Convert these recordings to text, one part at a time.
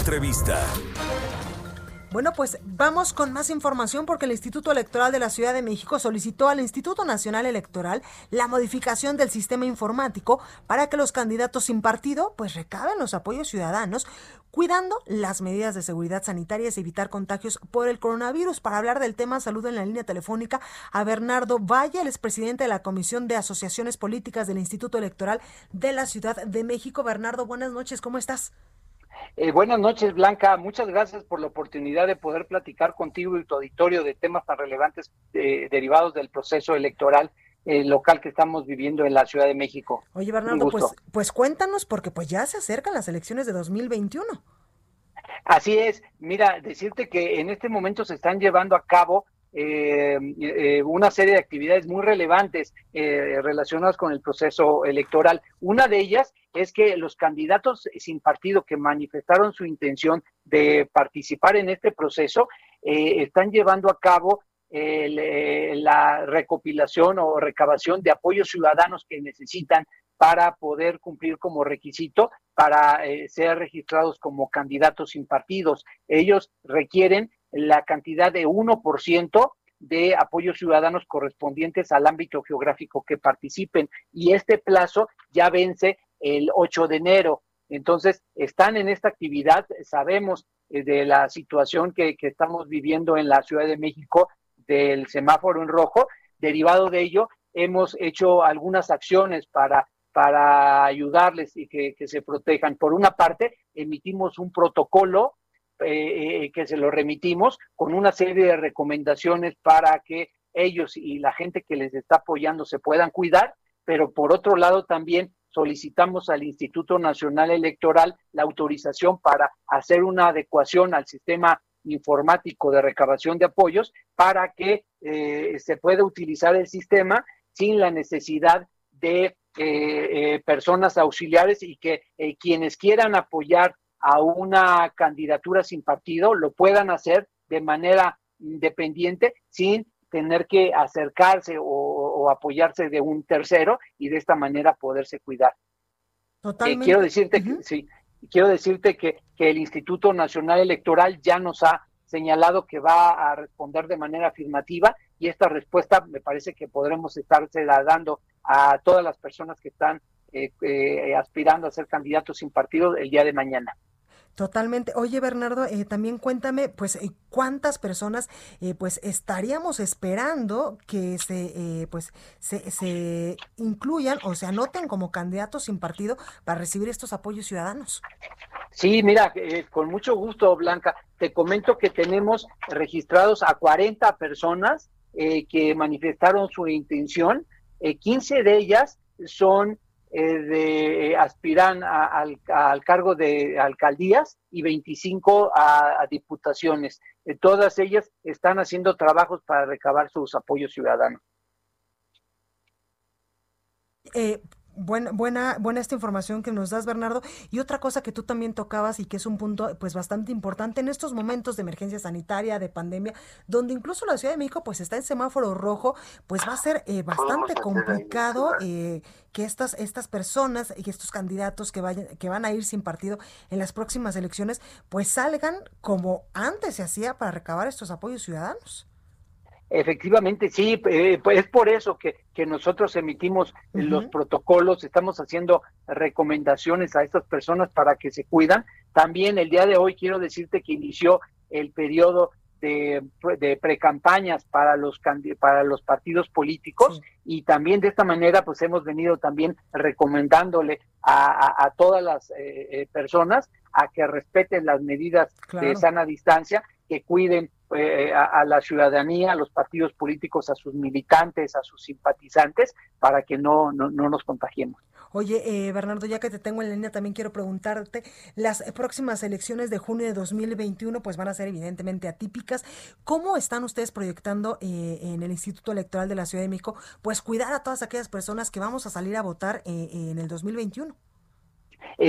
Entrevista. Bueno, pues vamos con más información porque el Instituto Electoral de la Ciudad de México solicitó al Instituto Nacional Electoral la modificación del sistema informático para que los candidatos sin partido pues recaben los apoyos ciudadanos cuidando las medidas de seguridad sanitarias y evitar contagios por el coronavirus. Para hablar del tema, saludo en la línea telefónica a Bernardo Valle, el expresidente de la Comisión de Asociaciones Políticas del Instituto Electoral de la Ciudad de México. Bernardo, buenas noches, ¿cómo estás? Eh, buenas noches, Blanca. Muchas gracias por la oportunidad de poder platicar contigo y tu auditorio de temas tan relevantes eh, derivados del proceso electoral eh, local que estamos viviendo en la Ciudad de México. Oye, Bernardo, pues, pues cuéntanos, porque pues ya se acercan las elecciones de 2021. Así es. Mira, decirte que en este momento se están llevando a cabo eh, eh, una serie de actividades muy relevantes eh, relacionadas con el proceso electoral. Una de ellas es que los candidatos sin partido que manifestaron su intención de participar en este proceso están llevando a cabo la recopilación o recabación de apoyos ciudadanos que necesitan para poder cumplir como requisito para ser registrados como candidatos sin partidos. Ellos requieren la cantidad de 1% de apoyos ciudadanos correspondientes al ámbito geográfico que participen. Y este plazo ya vence el 8 de enero. Entonces, están en esta actividad, sabemos eh, de la situación que, estamos viviendo en la Ciudad de México del semáforo en rojo. Derivado de ello, hemos hecho algunas acciones para, para ayudarles y que se protejan. Por una parte, emitimos un protocolo eh, eh, que se lo remitimos con una serie de recomendaciones para que ellos y la gente que les está apoyando se puedan cuidar, pero por otro lado también solicitamos al Instituto Nacional Electoral la autorización para hacer una adecuación al sistema informático de recabación de apoyos para que eh, se pueda utilizar el sistema sin la necesidad de personas auxiliares y que quienes quieran apoyar a una candidatura sin partido lo puedan hacer de manera independiente sin tener que acercarse o, apoyarse de un tercero y de esta manera poderse cuidar. Eh, Totalmente. quiero decirte que sí, quiero decirte que, que el Instituto Nacional Electoral ya nos ha señalado que va a responder de manera afirmativa y esta respuesta me parece que podremos estársela dando a todas las personas que están eh, eh, aspirando a ser candidatos sin partido el día de mañana. Totalmente. Oye, Bernardo, eh, también cuéntame, pues, eh, cuántas personas, eh, pues, estaríamos esperando que se, pues, se, se, incluyan o se anoten como candidatos sin partido para recibir estos apoyos ciudadanos. Sí, mira, con mucho gusto, Blanca. Te comento que tenemos registrados a 40 personas que manifestaron su intención. 15 de ellas son eh, de, aspiran al, cargo de alcaldías y 25 a, diputaciones. Eh, todas ellas están haciendo trabajos para recabar sus apoyos ciudadanos. Eh, Buena, buena, buena esta información que nos das, Bernardo. Y otra cosa que tú también tocabas y que es un punto pues bastante importante en estos momentos de emergencia sanitaria, de pandemia, donde incluso la Ciudad de México pues está en semáforo rojo, pues va a ser eh, bastante complicado eh, que estas, estas personas y estos candidatos que vayan, que van a ir sin partido en las próximas elecciones, pues salgan como antes se hacía para recabar estos apoyos ciudadanos. Efectivamente, sí, eh, pues es por eso que, que nosotros emitimos los protocolos, estamos haciendo recomendaciones a estas personas para que se cuidan. También el día de hoy quiero decirte que inició el periodo de, de precampañas para los para los partidos políticos y también de esta manera pues hemos venido también recomendándole a, a, todas las eh, eh, personas a que respeten las medidas de sana distancia, que cuiden eh, a, la ciudadanía, a los partidos políticos, a sus militantes, a sus simpatizantes, para que no, no, nos contagiemos. Oye, eh, Bernardo, ya que te tengo en línea, también quiero preguntarte, las próximas elecciones de junio de 2021 pues van a ser evidentemente atípicas. ¿Cómo están ustedes proyectando eh, en el Instituto Electoral de la Ciudad de México pues cuidar a todas aquellas personas que vamos a salir a votar eh, en el 2021?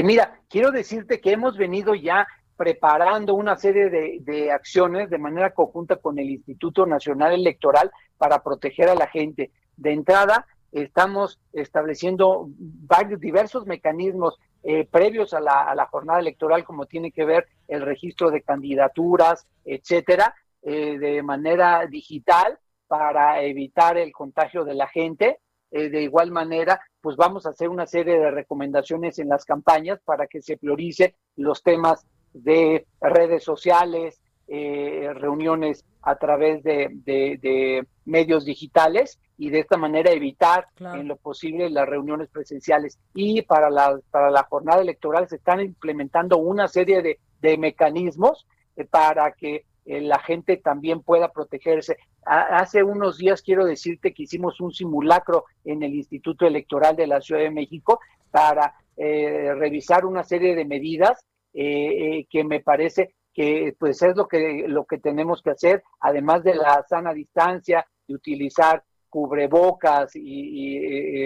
mira, quiero decirte que hemos venido ya preparando una serie de, acciones de manera conjunta con el Instituto Nacional Electoral para proteger a la gente. De entrada, estamos estableciendo varios diversos mecanismos eh, previos a la, jornada electoral, como tiene que ver el registro de candidaturas, etcétera, eh, de manera digital para evitar el contagio de la gente. Eh, de igual manera, pues vamos a hacer una serie de recomendaciones en las campañas para que se priorice los temas de redes sociales, eh, reuniones a través de, medios digitales y de esta manera evitar en lo posible las reuniones presenciales. Y para la, para la jornada electoral se están implementando una serie de, mecanismos eh, para que eh, la gente también pueda protegerse. hace unos días quiero decirte que hicimos un simulacro en el Instituto Electoral de la Ciudad de México para revisar una serie de medidas que me parece que pues es lo que, lo que tenemos que hacer, además de la sana distancia, de utilizar cubrebocas y,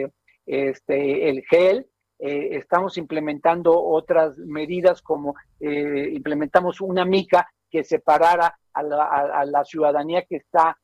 eh, este, el gel, eh, estamos implementando otras medidas como eh, implementamos una mica que separara a la, ciudadanía que está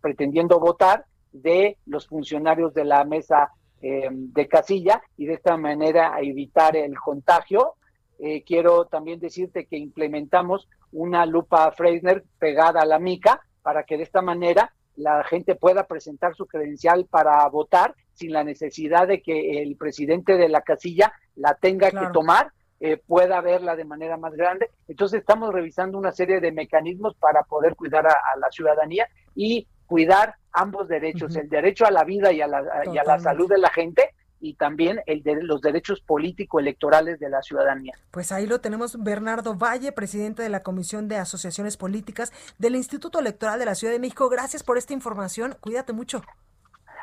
pretendiendo votar de los funcionarios de la mesa de casilla y de esta manera evitar el contagio eh, quiero también decirte que implementamos una lupa Freisner pegada a la mica para que de esta manera la gente pueda presentar su credencial para votar sin la necesidad de que el presidente de la casilla la tenga que tomar, eh, pueda verla de manera más grande. Entonces estamos revisando una serie de mecanismos para poder cuidar a, la ciudadanía y cuidar ambos derechos, el derecho a la vida y a la, y a la salud de la gente y también el de los derechos político-electorales de la ciudadanía. Pues ahí lo tenemos Bernardo Valle, presidente de la Comisión de Asociaciones Políticas del Instituto Electoral de la Ciudad de México. Gracias por esta información. Cuídate mucho.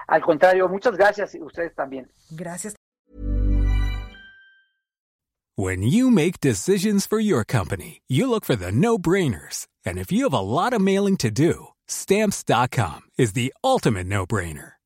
Al contrario, muchas gracias y ustedes también. Gracias. When you make decisions for your company, you look for the no-brainers. And if you have a lot of mailing to do, stamps.com is the ultimate no-brainer.